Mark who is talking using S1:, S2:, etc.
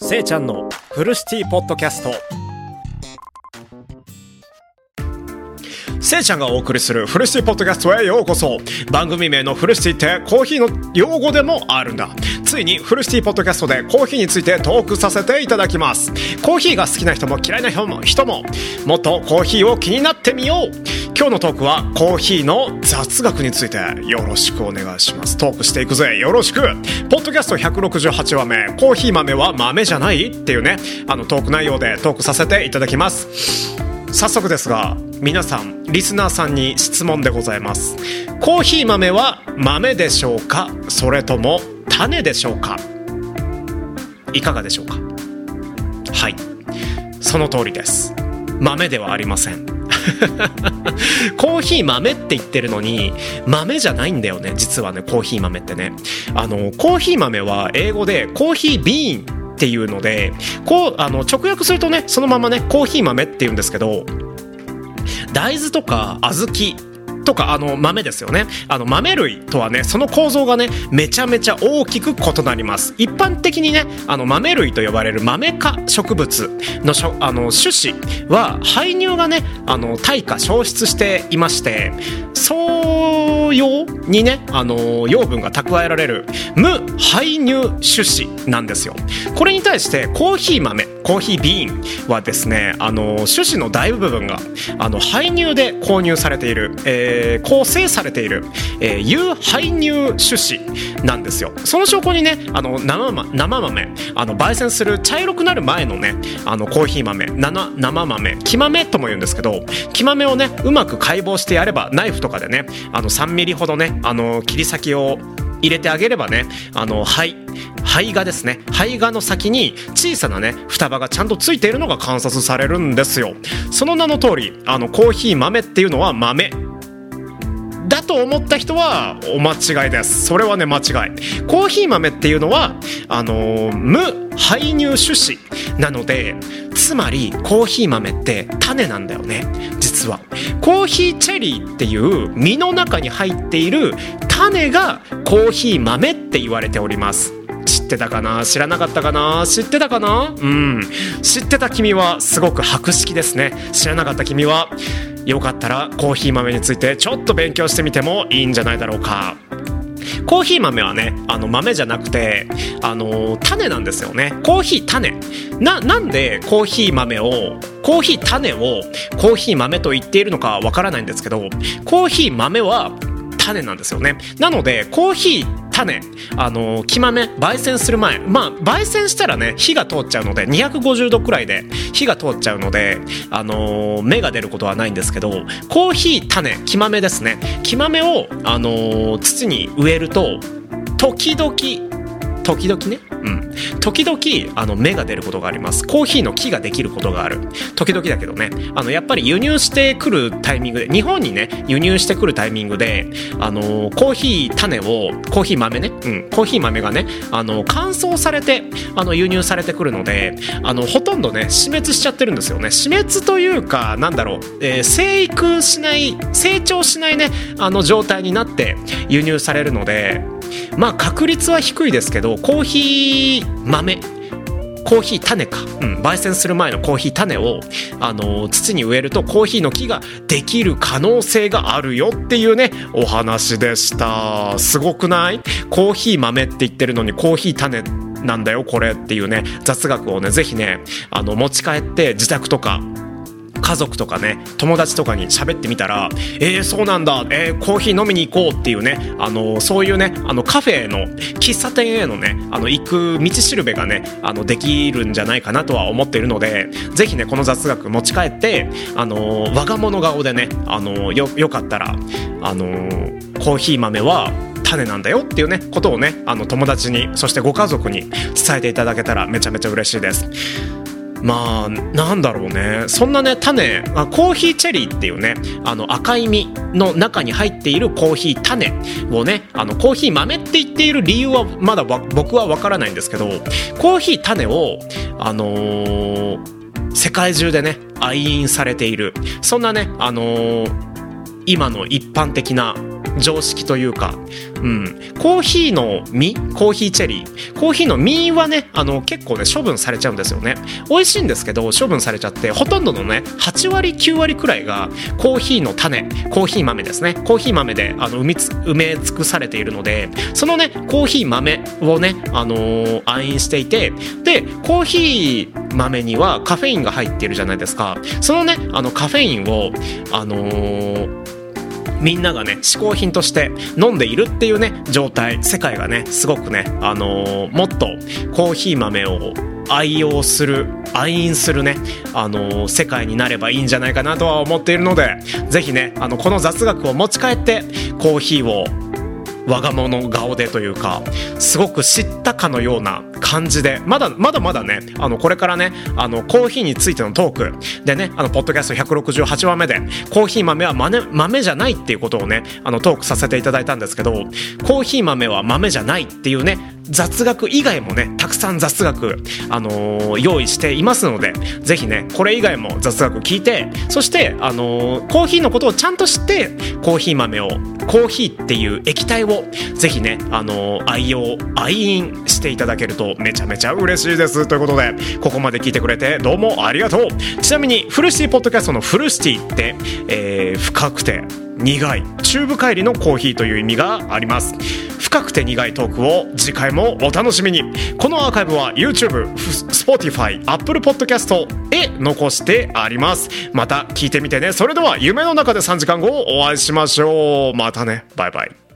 S1: せいちゃんのフルシティポッドキャスト。せいちゃんがお送りするフルシティポッドキャストへようこそ。番組名のフルシティってコーヒーの用語でもあるんだ。ついにフルシティポッドキャストでコーヒーについてトークさせていただきます。コーヒーが好きな人も嫌いな人も人ももっとコーヒーを気になってみよう今日のトークはコーヒーの雑学についてよろしくお願いします。トークしていくぜ。よろしく。ポッドキャスト168話目。コーヒー豆は豆じゃない？っていうね。あのトーク内容でトークさせていただきます。早速ですが皆さんリスナーさんに質問でございます。コーヒー豆は豆でしょうか？それとも種でしょうか？いかがでしょうか？はい。その通りです。豆ではありません。コーヒー豆って言ってるのに豆じゃないんだよね実はねコーヒー豆ってね。あのコーヒー豆は英語でコーヒービーン。っていうのでこうあの直訳するとねそのままねコーヒー豆っていうんですけど大豆とか小豆とかあの豆ですよね。あの豆類とはねその構造がねめちゃめちゃ大きく異なります。一般的にねあの豆類と呼ばれる豆科植物のしょあの種子は排乳がねあの退化消失していまして草用にねあの養分が蓄えられる無排乳種子なんですよ。これに対してコーヒー豆コーヒービーンはですねあの種子の大部分があの排乳で購入されている、えー、構成されている、えー、有排乳種子なんですよ。その証拠にねあの生,、生豆あの焙煎する茶色くなる前のねあのコーヒー豆生生豆木豆とも言うんですけど木豆をねうまく解剖してやればナイフとかでねあの3ミリほどねあの切り先を入れてあげればねあの肺肺がですね肺がの先に小さなね双葉がちゃんとついているのが観察されるんですよ。その名の通りあのコーヒー豆っていうのは豆。だと思った人はお間違いです。それはね間違い。コーヒー豆っていうのはあの、無排乳種子なのでつまりコーヒー豆って種なんだよね。実は。コーヒーチェリーっていう実の中に入っている種がコーヒー豆って言われております。知ってたかな？知らなかったかな？知ってたかな？うん。知ってた君はすごく博識ですね。知らなかった君は。よかったらコーヒー豆についてちょっと勉強してみてもいいんじゃないだろうか。コーヒー豆はねあの豆じゃなくてあの種なんですよね。コーヒー種。ななんでコーヒー豆をコーヒー種をコーヒー豆と言っているのかわからないんですけどコーヒー豆は種なんですよね。なのでコーヒー種あの木豆焙煎する前まあ焙煎したらね火が通っちゃうので250度くらいで火が通っちゃうのであの芽が出ることはないんですけどコーヒー種木豆ですね。木豆をあの土に植えると時々時々ね、うん、時々あの芽が出ることがあります。コーヒーの木ができることがある。時々だけどね。あのやっぱり輸入してくるタイミングで日本にね輸入してくるタイミングであのコーヒー種をコーヒー豆ね、うん、コーヒー豆がねあの乾燥されてあの輸入されてくるのであのほとんどね死滅しちゃってるんですよね。死滅というかなんだろう、えー、生育しない成長しないねあの状態になって輸入されるのでまあ確率は低いですけどコーヒー豆コーヒー種か、うん、焙煎する前のコーヒー種を、あの、土に植えるとコーヒーの木ができる可能性があるよっていうねお話でした。すごくない？コーヒー豆って言ってるのにコーヒー種なんだよこれっていうね雑学をねぜひねあの持ち帰って自宅とか家族とかね友達とかに喋ってみたら「えー、そうなんだ、えー、コーヒー飲みに行こう」っていうねあのそういうねあのカフェの喫茶店へのねあの行く道しるべがねあのできるんじゃないかなとは思っているのでぜひねこの雑学持ち帰ってあの我が物顔でねあのよよかったらあのコーヒー豆は種なんだよっていうねことをねあの友達にそしてご家族に伝えていただけたらめちゃめちゃ嬉しいです。まあなんだろうね。そんなね種。コーヒーチェリーっていうねあの赤い実の中に入っているコーヒー種をねあのコーヒー豆って言っている理由はまだ僕は分からないんですけどコーヒー種をあのー、世界中でね愛飲されている。そんなねあのー、今の一般的な常識というか、うん、コーヒーの実コーヒーチェリー。コーヒーの実はねあの結構ね処分されちゃうんですよね。美味しいんですけど処分されちゃってほとんどのね8割9割くらいがコーヒーの種。コーヒー豆ですね。コーヒー豆であの埋め埋め尽くされているのでそのねコーヒー豆をね、あのー、暗飲していてでコーヒー豆にはカフェインが入っているじゃないですか。そのねあのカフェインをあのーみんながね嗜好品として飲んでいるっていうね状態。世界がねすごくね、あのー、もっとコーヒー豆を愛用する愛飲するね、あのー、世界になればいいんじゃないかなとは思っているので是非ねあのこの雑学を持ち帰ってコーヒーを我が物顔でというかすごく知ったかのような感じでまだまだまだねあのこれからねあのコーヒーについてのトークでねあのポッドキャスト168話目でコーヒー豆は豆豆じゃないっていうことをねあのトークさせていただいたんですけどコーヒー豆は豆じゃないっていうね雑学以外もねたくさん雑学、あのー、用意していますのでぜひねこれ以外も雑学聞いてそして、あのー、コーヒーのことをちゃんと知ってコーヒー豆をコーヒーっていう液体をぜひね、あのー、愛用愛飲していただけるとめちゃめちゃ嬉しいです。ということでここまで聞いてくれてどうもありがとう。ちなみにフルシティポッドキャストのフルシティって、えー、深くて苦い。中部帰りのコーヒーという意味があります。深くて苦いトークを次回もお楽しみに。このアーカイブは YouTube、Spotify、Apple Podcast へ残してあります。また聞いてみてね。それでは夢の中で3時間後お会いしましょう。またね。バイバイ。